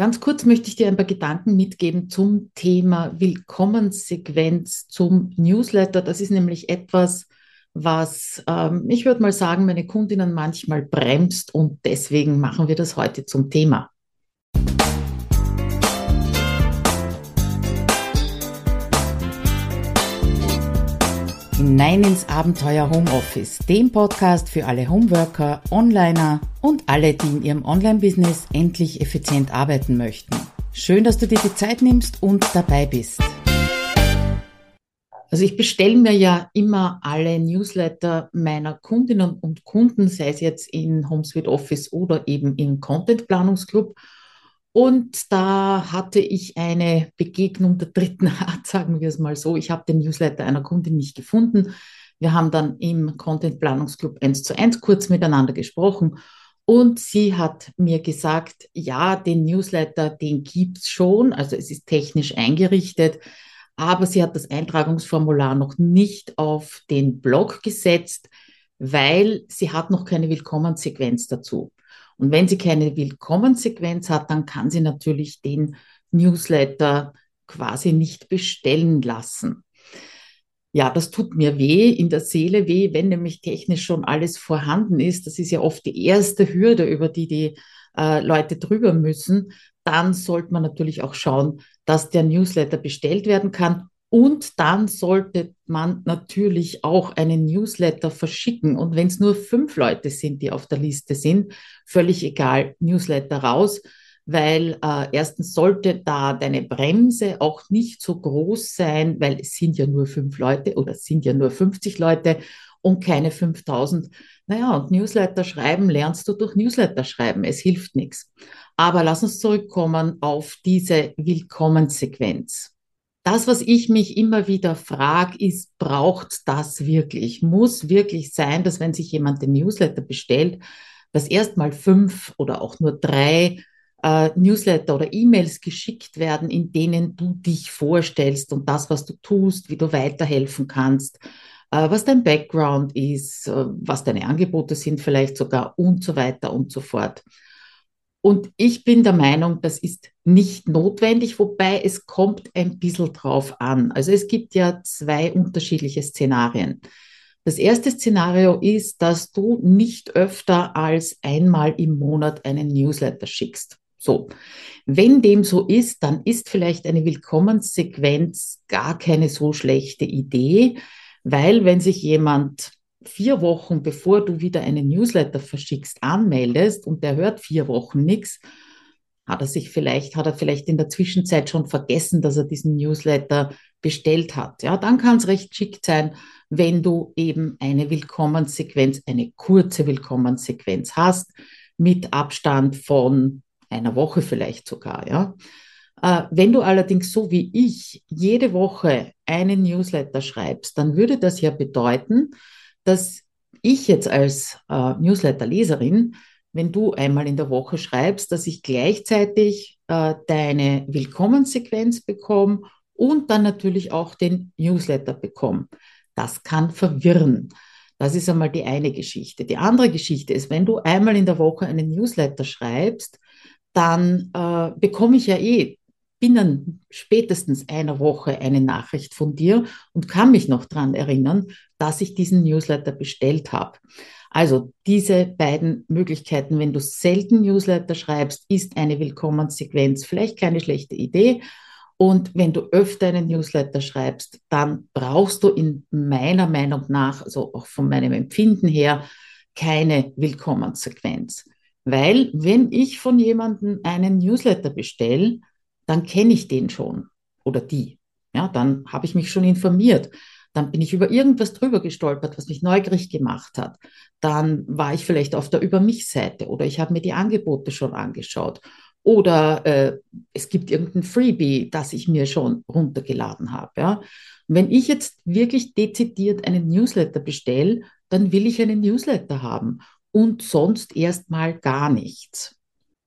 Ganz kurz möchte ich dir ein paar Gedanken mitgeben zum Thema Willkommenssequenz zum Newsletter. Das ist nämlich etwas, was ähm, ich würde mal sagen, meine Kundinnen manchmal bremst und deswegen machen wir das heute zum Thema. Hinein ins Abenteuer Homeoffice, dem Podcast für alle Homeworker, Onliner und alle, die in ihrem Online-Business endlich effizient arbeiten möchten. Schön, dass du dir die Zeit nimmst und dabei bist. Also ich bestelle mir ja immer alle Newsletter meiner Kundinnen und Kunden, sei es jetzt in HomeSuite Office oder eben im Content Planungsclub. Und da hatte ich eine Begegnung der dritten Art, sagen wir es mal so. Ich habe den Newsletter einer Kundin nicht gefunden. Wir haben dann im Content Planungsclub 1 zu 1 kurz miteinander gesprochen und sie hat mir gesagt, ja, den Newsletter, den gibt es schon, also es ist technisch eingerichtet, aber sie hat das Eintragungsformular noch nicht auf den Blog gesetzt, weil sie hat noch keine Willkommenssequenz dazu. Und wenn sie keine Willkommenssequenz hat, dann kann sie natürlich den Newsletter quasi nicht bestellen lassen. Ja, das tut mir weh, in der Seele weh, wenn nämlich technisch schon alles vorhanden ist. Das ist ja oft die erste Hürde, über die die äh, Leute drüber müssen. Dann sollte man natürlich auch schauen, dass der Newsletter bestellt werden kann und dann sollte man natürlich auch einen Newsletter verschicken. Und wenn es nur fünf Leute sind, die auf der Liste sind, völlig egal, Newsletter raus, weil äh, erstens sollte da deine Bremse auch nicht so groß sein, weil es sind ja nur fünf Leute oder es sind ja nur 50 Leute und keine 5000. Naja, und Newsletter schreiben lernst du durch Newsletter schreiben. Es hilft nichts. Aber lass uns zurückkommen auf diese Willkommenssequenz das, was ich mich immer wieder frage, ist, braucht das wirklich? Muss wirklich sein, dass wenn sich jemand den Newsletter bestellt, dass erstmal fünf oder auch nur drei äh, Newsletter oder E-Mails geschickt werden, in denen du dich vorstellst und das, was du tust, wie du weiterhelfen kannst, äh, was dein Background ist, äh, was deine Angebote sind vielleicht sogar und so weiter und so fort. Und ich bin der Meinung, das ist nicht notwendig, wobei es kommt ein bisschen drauf an. Also es gibt ja zwei unterschiedliche Szenarien. Das erste Szenario ist, dass du nicht öfter als einmal im Monat einen Newsletter schickst. So, wenn dem so ist, dann ist vielleicht eine Willkommenssequenz gar keine so schlechte Idee, weil wenn sich jemand vier Wochen, bevor du wieder einen Newsletter verschickst, anmeldest und der hört vier Wochen nichts, hat er sich vielleicht, hat er vielleicht in der Zwischenzeit schon vergessen, dass er diesen Newsletter bestellt hat. Ja, dann kann es recht schick sein, wenn du eben eine Willkommenssequenz, eine kurze Willkommenssequenz hast, mit Abstand von einer Woche vielleicht sogar, ja. Äh, wenn du allerdings so wie ich jede Woche einen Newsletter schreibst, dann würde das ja bedeuten, dass ich jetzt als äh, Newsletter-Leserin, wenn du einmal in der Woche schreibst, dass ich gleichzeitig äh, deine Willkommenssequenz bekomme und dann natürlich auch den Newsletter bekomme. Das kann verwirren. Das ist einmal die eine Geschichte. Die andere Geschichte ist, wenn du einmal in der Woche einen Newsletter schreibst, dann äh, bekomme ich ja eh binnen spätestens einer Woche eine Nachricht von dir und kann mich noch daran erinnern, dass ich diesen Newsletter bestellt habe. Also diese beiden Möglichkeiten, wenn du selten Newsletter schreibst, ist eine Willkommenssequenz vielleicht keine schlechte Idee. Und wenn du öfter einen Newsletter schreibst, dann brauchst du in meiner Meinung nach, also auch von meinem Empfinden her, keine Willkommenssequenz. Weil wenn ich von jemandem einen Newsletter bestelle, dann kenne ich den schon oder die. Ja, dann habe ich mich schon informiert. Dann bin ich über irgendwas drüber gestolpert, was mich neugierig gemacht hat. Dann war ich vielleicht auf der Über mich-Seite oder ich habe mir die Angebote schon angeschaut. Oder äh, es gibt irgendein Freebie, das ich mir schon runtergeladen habe. Ja. Wenn ich jetzt wirklich dezidiert einen Newsletter bestelle, dann will ich einen Newsletter haben und sonst erstmal gar nichts.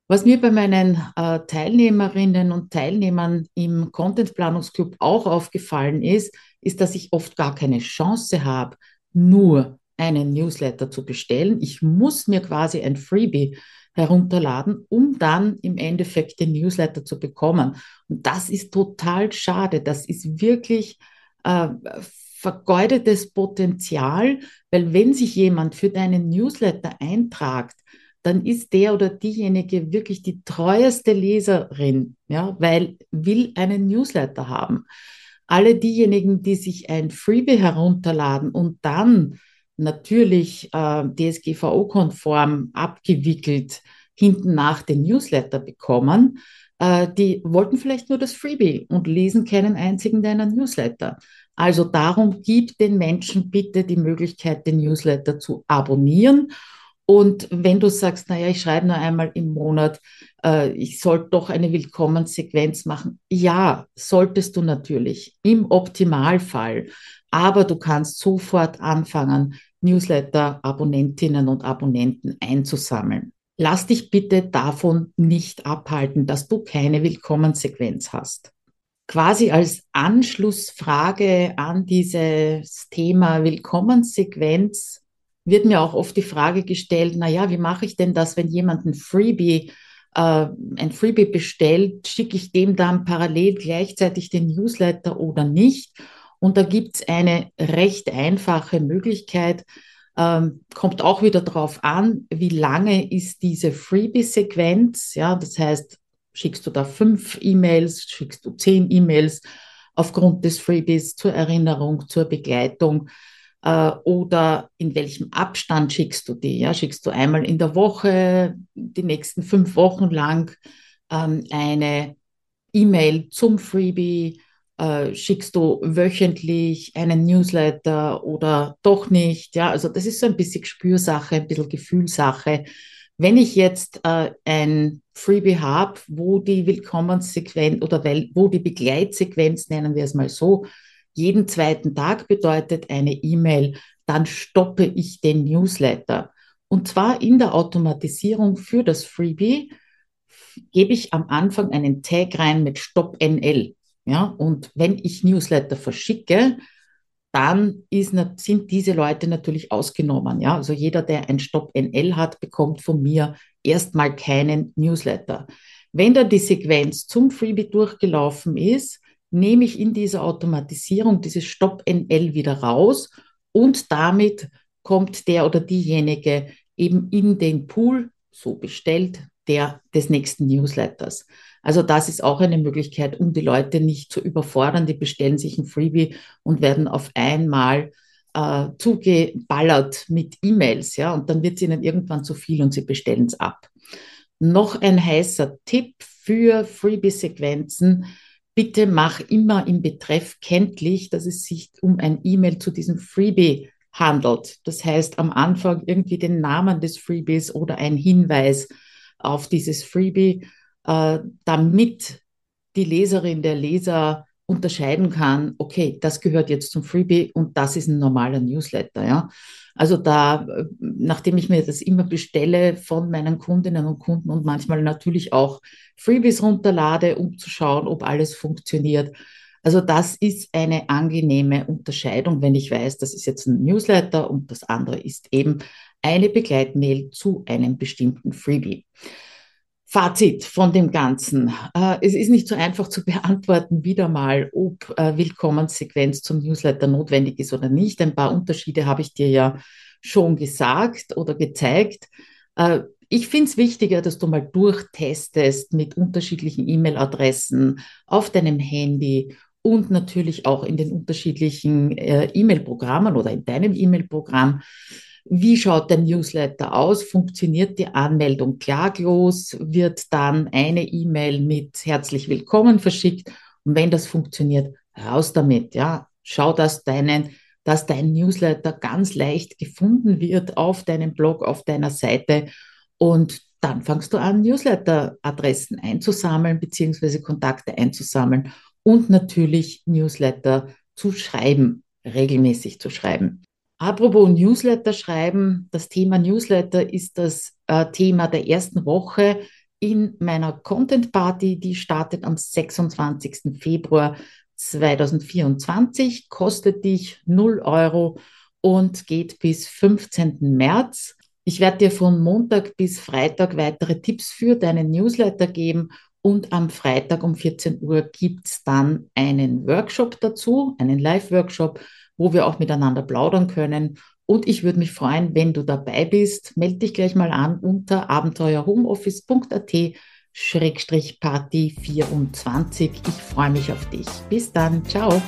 Was mir bei meinen äh, Teilnehmerinnen und Teilnehmern im Content Planungsclub auch aufgefallen ist, ist, dass ich oft gar keine Chance habe, nur einen Newsletter zu bestellen. Ich muss mir quasi ein Freebie herunterladen, um dann im Endeffekt den Newsletter zu bekommen. Und das ist total schade. Das ist wirklich äh, vergeudetes Potenzial, weil wenn sich jemand für deinen Newsletter eintragt, dann ist der oder diejenige wirklich die treueste Leserin, ja, weil will einen Newsletter haben. Alle diejenigen, die sich ein Freebie herunterladen und dann natürlich äh, DSGVO-konform abgewickelt hinten nach den Newsletter bekommen, äh, die wollten vielleicht nur das Freebie und lesen keinen einzigen deiner Newsletter. Also darum gib den Menschen bitte die Möglichkeit, den Newsletter zu abonnieren. Und wenn du sagst, naja, ich schreibe nur einmal im Monat, äh, ich sollte doch eine Willkommenssequenz machen. Ja, solltest du natürlich im Optimalfall. Aber du kannst sofort anfangen, Newsletter-Abonnentinnen und Abonnenten einzusammeln. Lass dich bitte davon nicht abhalten, dass du keine Willkommenssequenz hast. Quasi als Anschlussfrage an dieses Thema Willkommenssequenz wird mir auch oft die Frage gestellt, na ja, wie mache ich denn das, wenn jemand ein Freebie äh, ein Freebie bestellt, schicke ich dem dann parallel gleichzeitig den Newsletter oder nicht? Und da gibt es eine recht einfache Möglichkeit, ähm, kommt auch wieder darauf an, wie lange ist diese Freebie-Sequenz. Ja, das heißt, schickst du da fünf E-Mails, schickst du zehn E-Mails aufgrund des Freebies zur Erinnerung, zur Begleitung äh, oder in welchem Abstand schickst du die? Ja, schickst du einmal in der Woche, die nächsten fünf Wochen lang ähm, eine E-Mail zum Freebie äh, schickst du wöchentlich einen Newsletter oder doch nicht? Ja, also das ist so ein bisschen Spürsache, ein bisschen Gefühlsache. Wenn ich jetzt äh, ein Freebie habe, wo die Willkommenssequenz oder wo die Begleitsequenz, nennen wir es mal so, jeden zweiten Tag bedeutet eine E-Mail, dann stoppe ich den Newsletter. Und zwar in der Automatisierung für das Freebie gebe ich am Anfang einen Tag rein mit Stopp NL. Ja, und wenn ich Newsletter verschicke, dann ist, sind diese Leute natürlich ausgenommen. Ja, also jeder, der ein Stop NL hat, bekommt von mir erstmal keinen Newsletter. Wenn dann die Sequenz zum Freebie durchgelaufen ist, nehme ich in dieser Automatisierung dieses Stop NL wieder raus und damit kommt der oder diejenige eben in den Pool, so bestellt, der des nächsten Newsletters. Also das ist auch eine Möglichkeit, um die Leute nicht zu überfordern. Die bestellen sich ein Freebie und werden auf einmal äh, zugeballert mit E-Mails, ja, und dann wird es ihnen irgendwann zu viel und sie bestellen es ab. Noch ein heißer Tipp für Freebie-Sequenzen. Bitte mach immer im Betreff kenntlich, dass es sich um ein E-Mail zu diesem Freebie handelt. Das heißt, am Anfang irgendwie den Namen des Freebies oder ein Hinweis auf dieses Freebie äh, damit die Leserin, der Leser unterscheiden kann, okay, das gehört jetzt zum Freebie und das ist ein normaler Newsletter, ja. Also da, äh, nachdem ich mir das immer bestelle von meinen Kundinnen und Kunden und manchmal natürlich auch Freebies runterlade, um zu schauen, ob alles funktioniert. Also das ist eine angenehme Unterscheidung, wenn ich weiß, das ist jetzt ein Newsletter und das andere ist eben eine Begleitmail zu einem bestimmten Freebie. Fazit von dem Ganzen. Äh, es ist nicht so einfach zu beantworten, wieder mal, ob äh, Willkommenssequenz zum Newsletter notwendig ist oder nicht. Ein paar Unterschiede habe ich dir ja schon gesagt oder gezeigt. Äh, ich finde es wichtiger, dass du mal durchtestest mit unterschiedlichen E-Mail-Adressen auf deinem Handy und natürlich auch in den unterschiedlichen E-Mail-Programmen oder in deinem E-Mail-Programm wie schaut der Newsletter aus? Funktioniert die Anmeldung klaglos? Wird dann eine E-Mail mit herzlich willkommen verschickt? Und wenn das funktioniert, raus damit, ja. Schau, dass deinen, dass dein Newsletter ganz leicht gefunden wird auf deinem Blog, auf deiner Seite. Und dann fangst du an, Newsletter-Adressen einzusammeln, beziehungsweise Kontakte einzusammeln und natürlich Newsletter zu schreiben, regelmäßig zu schreiben. Apropos Newsletter schreiben, das Thema Newsletter ist das äh, Thema der ersten Woche in meiner Content Party. Die startet am 26. Februar 2024, kostet dich 0 Euro und geht bis 15. März. Ich werde dir von Montag bis Freitag weitere Tipps für deinen Newsletter geben und am Freitag um 14 Uhr gibt es dann einen Workshop dazu, einen Live-Workshop, wo wir auch miteinander plaudern können. Und ich würde mich freuen, wenn du dabei bist. Melde dich gleich mal an unter abenteuerhomeoffice.at Schrägstrich Party 24. Ich freue mich auf dich. Bis dann. Ciao.